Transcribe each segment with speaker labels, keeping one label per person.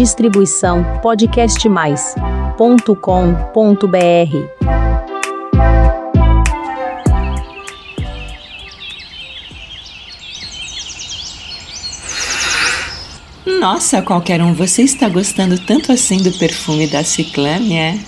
Speaker 1: Distribuição podcastmais.com.br.
Speaker 2: Nossa, qualquer um, você está gostando tanto assim do perfume da Ciclame, é?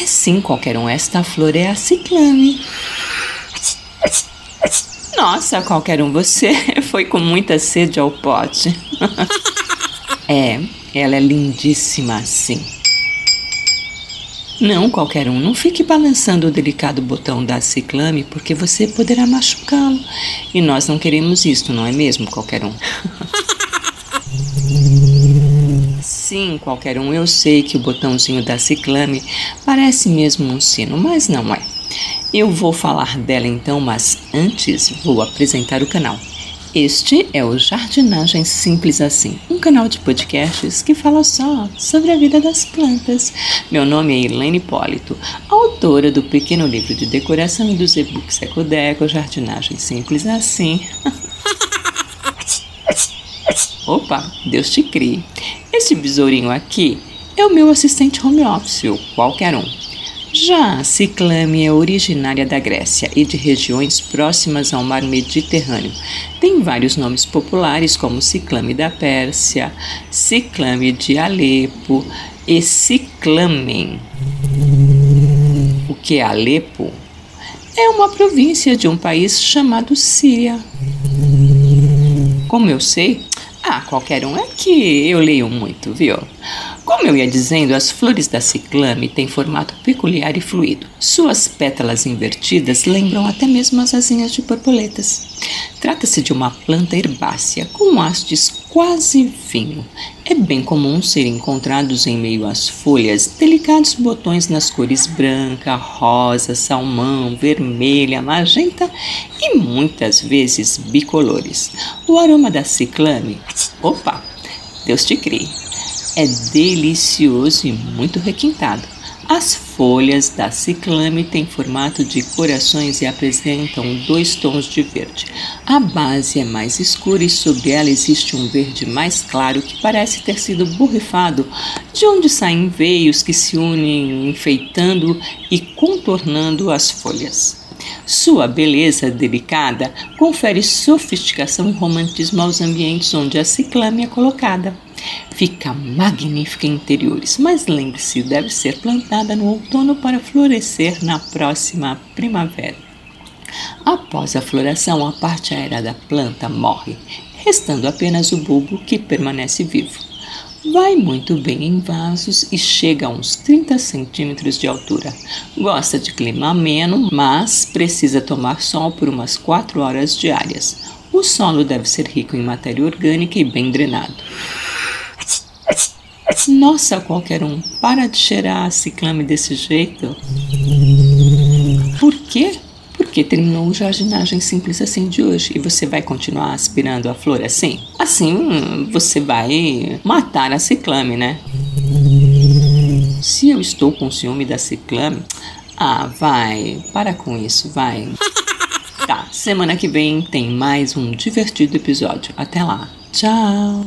Speaker 2: É sim, qualquer um, esta flor é a Ciclame. Nossa, qualquer um, você foi com muita sede ao pote. é, ela é lindíssima assim. Não, qualquer um, não fique balançando o delicado botão da ciclame, porque você poderá machucá-lo. E nós não queremos isto, não é mesmo, qualquer um? Sim, qualquer um, eu sei que o botãozinho da ciclame parece mesmo um sino, mas não é. Eu vou falar dela então, mas antes vou apresentar o canal. Este é o Jardinagem Simples Assim, um canal de podcasts que fala só sobre a vida das plantas. Meu nome é Elaine Hipólito, autora do pequeno livro de decoração e dos e-books Ecodeco Jardinagem Simples Assim. Opa, Deus te crie. Este besourinho aqui é o meu assistente home office, qualquer um. Já a ciclame é originária da Grécia e de regiões próximas ao mar Mediterrâneo. Tem vários nomes populares como ciclame da Pérsia, ciclame de Alepo e ciclamen. O que é Alepo? É uma província de um país chamado Síria. Como eu sei? Ah, qualquer um é que eu leio muito, viu? Como eu ia dizendo, as flores da ciclame têm formato peculiar e fluido. Suas pétalas invertidas lembram até mesmo as asinhas de borboletas. Trata-se de uma planta herbácea com hastes quase fino. É bem comum serem encontrados em meio às folhas delicados botões nas cores branca, rosa, salmão, vermelha, magenta e muitas vezes bicolores. O aroma da ciclame, opa, Deus te crie é delicioso e muito requintado. As folhas da ciclame têm formato de corações e apresentam dois tons de verde. A base é mais escura e sobre ela existe um verde mais claro que parece ter sido borrifado, de onde saem veios que se unem enfeitando e contornando as folhas. Sua beleza delicada confere sofisticação e romantismo aos ambientes onde a ciclame é colocada. Fica magnífica em interiores, mas lembre-se, deve ser plantada no outono para florescer na próxima primavera. Após a floração, a parte aérea da planta morre, restando apenas o bulbo que permanece vivo. Vai muito bem em vasos e chega a uns 30 centímetros de altura. Gosta de clima ameno, mas precisa tomar sol por umas 4 horas diárias. O solo deve ser rico em matéria orgânica e bem drenado. Nossa, qualquer um, para de cheirar a ciclame desse jeito. Por quê? Porque terminou o jardinagem simples assim de hoje e você vai continuar aspirando a flor assim? Assim você vai matar a ciclame, né? Se eu estou com ciúme da ciclame, ah, vai, para com isso, vai. Tá, semana que vem tem mais um divertido episódio. Até lá. Tchau.